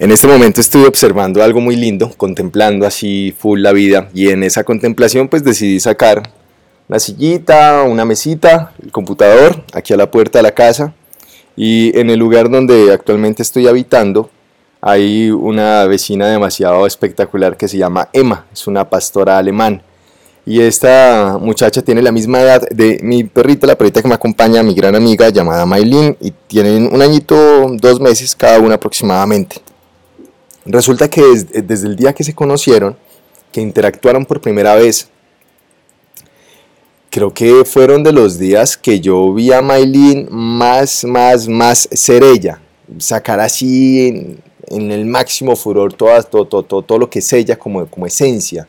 En este momento estoy observando algo muy lindo, contemplando así full la vida y en esa contemplación pues decidí sacar una sillita, una mesita, el computador aquí a la puerta de la casa y en el lugar donde actualmente estoy habitando hay una vecina demasiado espectacular que se llama Emma, es una pastora alemán. Y esta muchacha tiene la misma edad de mi perrita, la perrita que me acompaña, mi gran amiga llamada Maylin, y tienen un añito, dos meses cada una aproximadamente. Resulta que desde, el día que se conocieron, que interactuaron por primera vez, creo que fueron de los días que yo vi a Maylin más, más, más ser ella, sacar así en el máximo furor todo, todo, todo, todo, lo que es ella como, como esencia.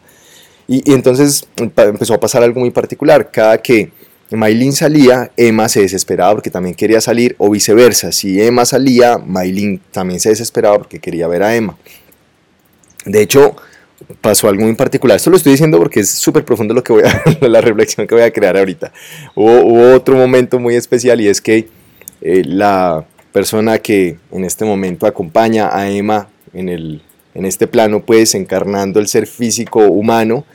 Y, entonces empezó a pasar algo muy particular. Cada que Maylin salía, Emma se desesperaba porque también quería salir, o viceversa. Si Emma salía, Maylin también se desesperaba porque quería ver a Emma. De hecho, pasó algo muy particular. Esto lo estoy diciendo porque es súper profundo lo que voy a, la reflexión que voy a crear ahorita. Hubo, otro momento muy especial y es que eh, la persona que en este momento acompaña a Emma en, el, en este plano, pues encarnando el ser físico humano,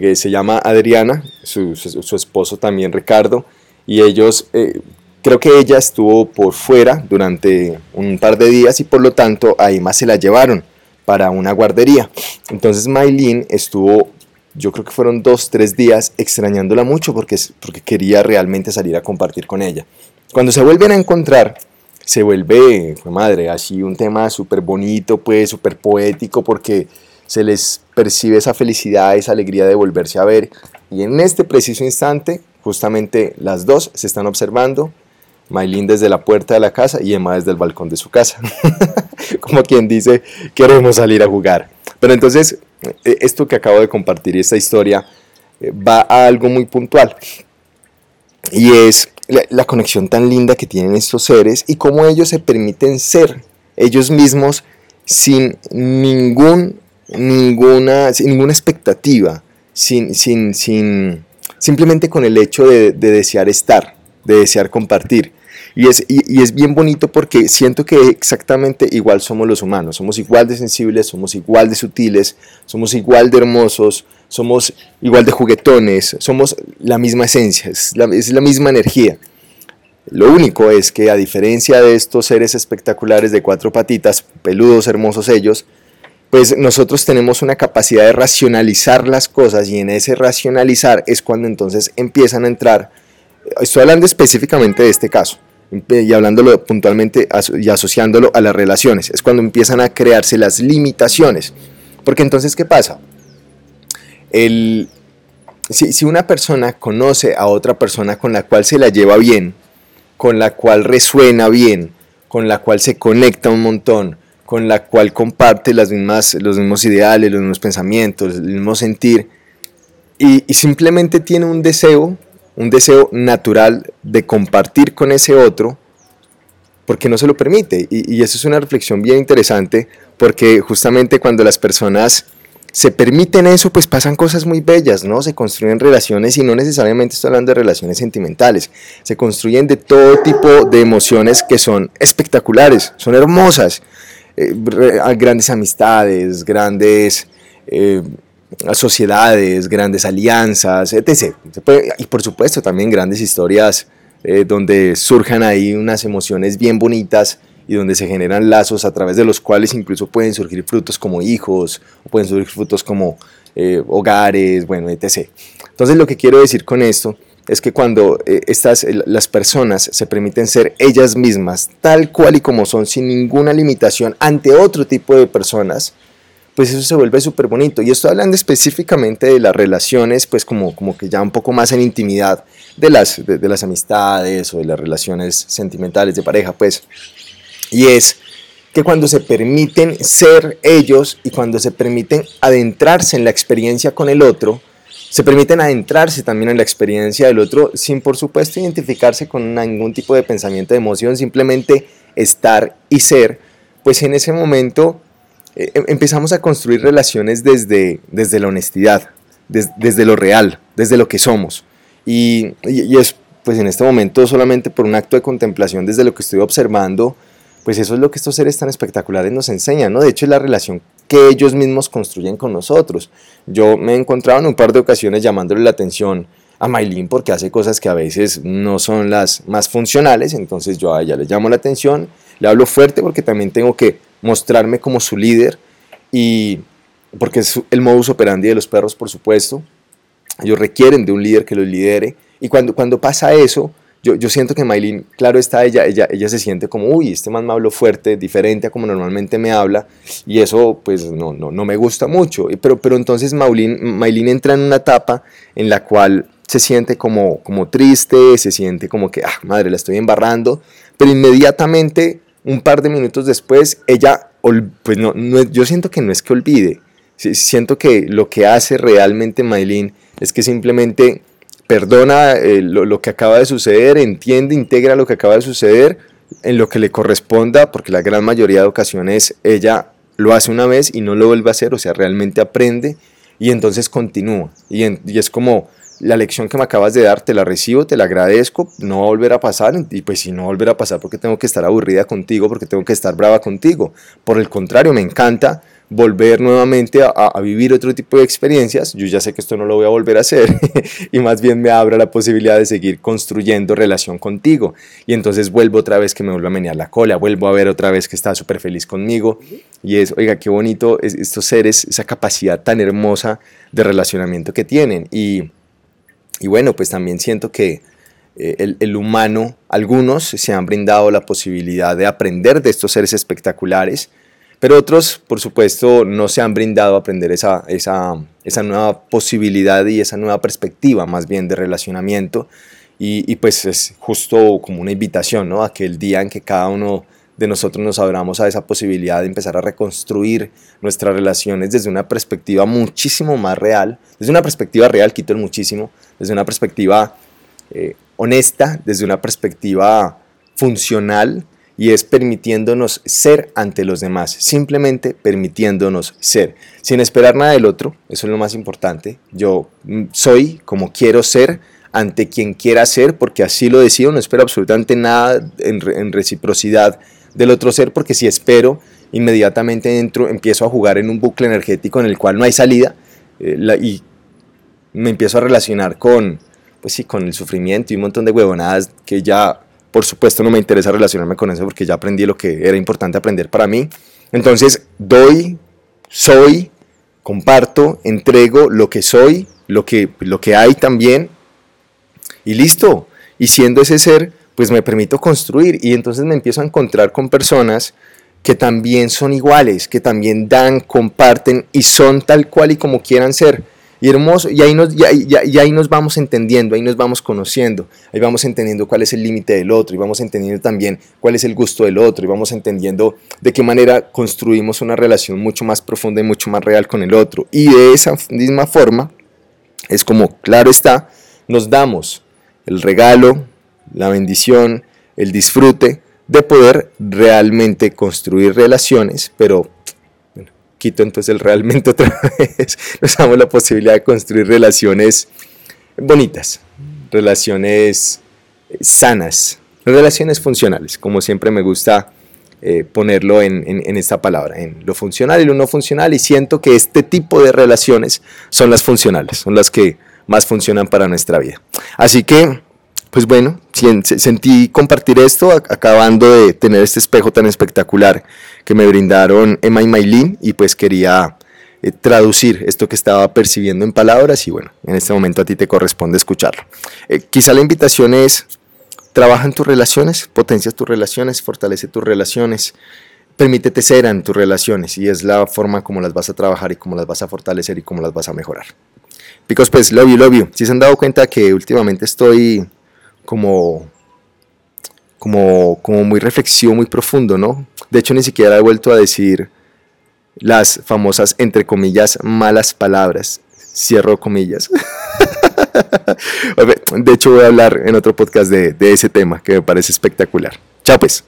que se llama Adriana, su, esposo también Ricardo, y ellos, eh, creo que ella estuvo por fuera durante un par de días y por lo tanto a Emma se la llevaron para una guardería. Entonces Maylin estuvo, yo creo que fueron dos, tres días extrañándola mucho porque, porque quería realmente salir a compartir con ella. Cuando se vuelven a encontrar, se vuelve, madre, así un tema súper bonito, pues súper poético, porque se les percibe esa felicidad, esa alegría de volverse a ver. Y en este preciso instante, justamente las dos se están observando, Maylin desde la puerta de la casa y Emma desde el balcón de su casa. Como quien dice, queremos salir a jugar. Pero entonces, e, esto que acabo de compartir, esta historia, eh, va a algo muy puntual. Y es la, conexión tan linda que tienen estos seres y cómo ellos se permiten ser ellos mismos sin ningún, ninguna, sin ninguna expectativa, sin, sin, sin, simplemente con el hecho de, desear estar, de desear compartir. Y es, y, es bien bonito porque siento que exactamente igual somos los humanos, somos igual de sensibles, somos igual de sutiles, somos igual de hermosos, somos igual de juguetones, somos la misma esencia, es la, es la misma energía. Lo único es que a diferencia de estos seres espectaculares de cuatro patitas, peludos, hermosos ellos, pues nosotros tenemos una capacidad de racionalizar las cosas y en ese racionalizar es cuando entonces empiezan a entrar, estoy hablando específicamente de este caso y hablándolo puntualmente y asociándolo a las relaciones, es cuando empiezan a crearse las limitaciones. Porque entonces, ¿qué pasa? el, si, una persona conoce a otra persona con la cual se la lleva bien, con la cual resuena bien, con la cual se conecta un montón, con la cual comparte los mismos ideales, los mismos pensamientos, el mismo sentir, y, simplemente tiene un deseo, un deseo natural de compartir con ese otro, porque no se lo permite. Y, y eso es una reflexión bien interesante, porque justamente cuando las personas se permiten eso, pues pasan cosas muy bellas, ¿no? Se construyen relaciones y no necesariamente estoy hablando de relaciones sentimentales, se construyen de todo tipo de emociones que son espectaculares, son hermosas, eh, grandes amistades, grandes eh, sociedades, grandes alianzas, etc. y por supuesto también grandes historias eh, donde surjan ahí unas emociones bien bonitas y donde se generan lazos a través de los cuales incluso pueden surgir frutos como hijos, pueden surgir frutos como hogares, bueno, etc. Entonces lo que quiero decir con esto es que cuando eh, estas, las personas se permiten ser ellas mismas, tal cual y como son, sin ninguna limitación ante otro tipo de personas, pues eso se vuelve súper bonito. Y estoy hablando específicamente de las relaciones, pues como, como que ya un poco más en intimidad de las, de las amistades o de las relaciones sentimentales de pareja, pues. Y es que cuando se permiten ser ellos y cuando se permiten adentrarse en la experiencia con el otro, se permiten adentrarse también en la experiencia del otro sin por supuesto identificarse con ningún tipo de pensamiento de emoción, simplemente estar y ser, pues en ese momento eh, em, empezamos a construir relaciones desde, desde la honestidad, desde lo real, desde lo que somos. Y, y, y es pues en este momento solamente por un acto de contemplación desde lo que estoy observando, pues eso es lo que estos seres tan espectaculares nos enseñan, ¿no? De hecho, es la relación que ellos mismos construyen con nosotros. Yo me he encontrado en un par de ocasiones llamándole la atención a Maylin porque hace cosas que a veces no son las más funcionales, entonces yo a ella le llamo la atención, le hablo fuerte porque también tengo que mostrarme como su líder y porque es el modus operandi de los perros, por supuesto. Ellos requieren de un líder que los lidere y cuando, cuando pasa eso, yo, yo, siento que Maylin, claro está, ella, ella, ella se siente como, uy, este man me habló fuerte, diferente a como normalmente me habla, y eso pues no, no, no me gusta mucho. Pero, pero entonces Maylin, entra en una etapa en la cual se siente como, como triste, se siente como que, ah, madre, la estoy embarrando, pero inmediatamente, un par de minutos después, ella, pues no, no yo siento que no es que olvide, siento que lo que hace realmente Maylin es que simplemente perdona eh, lo, que acaba de suceder, entiende, integra lo que acaba de suceder en lo que le corresponda, porque la gran mayoría de ocasiones ella lo hace una vez y no lo vuelve a hacer, o sea, realmente aprende y entonces continúa. Y, es como la lección que me acabas de dar, te la recibo, te la agradezco, no va a volver a pasar, y pues si no volver a pasar, porque tengo que estar aburrida contigo, porque tengo que estar brava contigo. Por el contrario, me encanta volver nuevamente a, vivir otro tipo de experiencias, yo ya sé que esto no lo voy a volver a hacer y más bien me abra la posibilidad de seguir construyendo relación contigo. Y entonces vuelvo otra vez que me vuelvo a menear la cola, vuelvo a ver otra vez que está súper feliz conmigo y es, oiga, qué bonito estos seres, esa capacidad tan hermosa de relacionamiento que tienen. Y, y bueno, pues también siento que... Eh, el, el, humano, algunos se han brindado la posibilidad de aprender de estos seres espectaculares, pero otros, por supuesto, no se han brindado a aprender esa, esa, esa nueva posibilidad y esa nueva perspectiva más bien de relacionamiento. Y, y, pues es justo como una invitación, ¿no? A que el día en que cada uno de nosotros nos abramos a esa posibilidad de empezar a reconstruir nuestras relaciones desde una perspectiva muchísimo más real, desde una perspectiva real, quito el muchísimo, desde una perspectiva eh, honesta, desde una perspectiva funcional, y es permitiéndonos ser ante los demás, simplemente permitiéndonos ser, sin esperar nada del otro, eso es lo más importante. Yo mm, soy como quiero ser ante quien quiera ser, porque así lo decido, no espero absolutamente nada en, reciprocidad del otro ser, porque si espero, inmediatamente entro, empiezo a jugar en un bucle energético en el cual no hay salida eh, y me empiezo a relacionar con, pues sí, con el sufrimiento y un montón de huevonadas que ya por supuesto no me interesa relacionarme con eso porque ya aprendí lo que era importante aprender para mí. Entonces doy, soy, comparto, entrego lo que soy, lo que, lo que hay también y listo. Y siendo ese ser, pues me permito construir y entonces me empiezo a encontrar con personas que también son iguales, que también dan, comparten y son tal cual y como quieran ser y hermoso, y ahí, nos, y, ahí nos vamos entendiendo, ahí nos vamos conociendo, ahí vamos entendiendo cuál es el límite del otro, y vamos entendiendo también cuál es el gusto del otro, y vamos entendiendo de qué manera construimos una relación mucho más profunda y mucho más real con el otro. Y de esa misma forma, es como, claro está, nos damos el regalo, la bendición, el disfrute de poder realmente construir relaciones, pero entonces realmente otra vez, nos damos la posibilidad de construir relaciones bonitas, relaciones sanas, relaciones funcionales, como siempre me gusta eh, ponerlo en, esta palabra, en lo funcional y lo no funcional, y siento que este tipo de relaciones son las funcionales, son las que más funcionan para nuestra vida. Así que pues bueno, sentí compartir esto acabando de tener este espejo tan espectacular que me brindaron Emma y Maylin y pues quería eh, traducir esto que estaba percibiendo en palabras y bueno, en este momento a ti te corresponde escucharlo. Eh, quizá la invitación es, trabaja en tus relaciones, potencia tus relaciones, fortalece tus relaciones, permítete ser en tus relaciones y es la forma como las vas a trabajar y cómo las vas a fortalecer y cómo las vas a mejorar. Picos, pues, love you, love you. Si se han dado cuenta que últimamente estoy como, como, como muy reflexivo, muy profundo, ¿no? De hecho, ni siquiera he vuelto a decir las famosas, entre comillas, malas palabras. Cierro comillas. De hecho, voy a hablar en otro podcast de, de ese tema que me parece espectacular. Chao pues.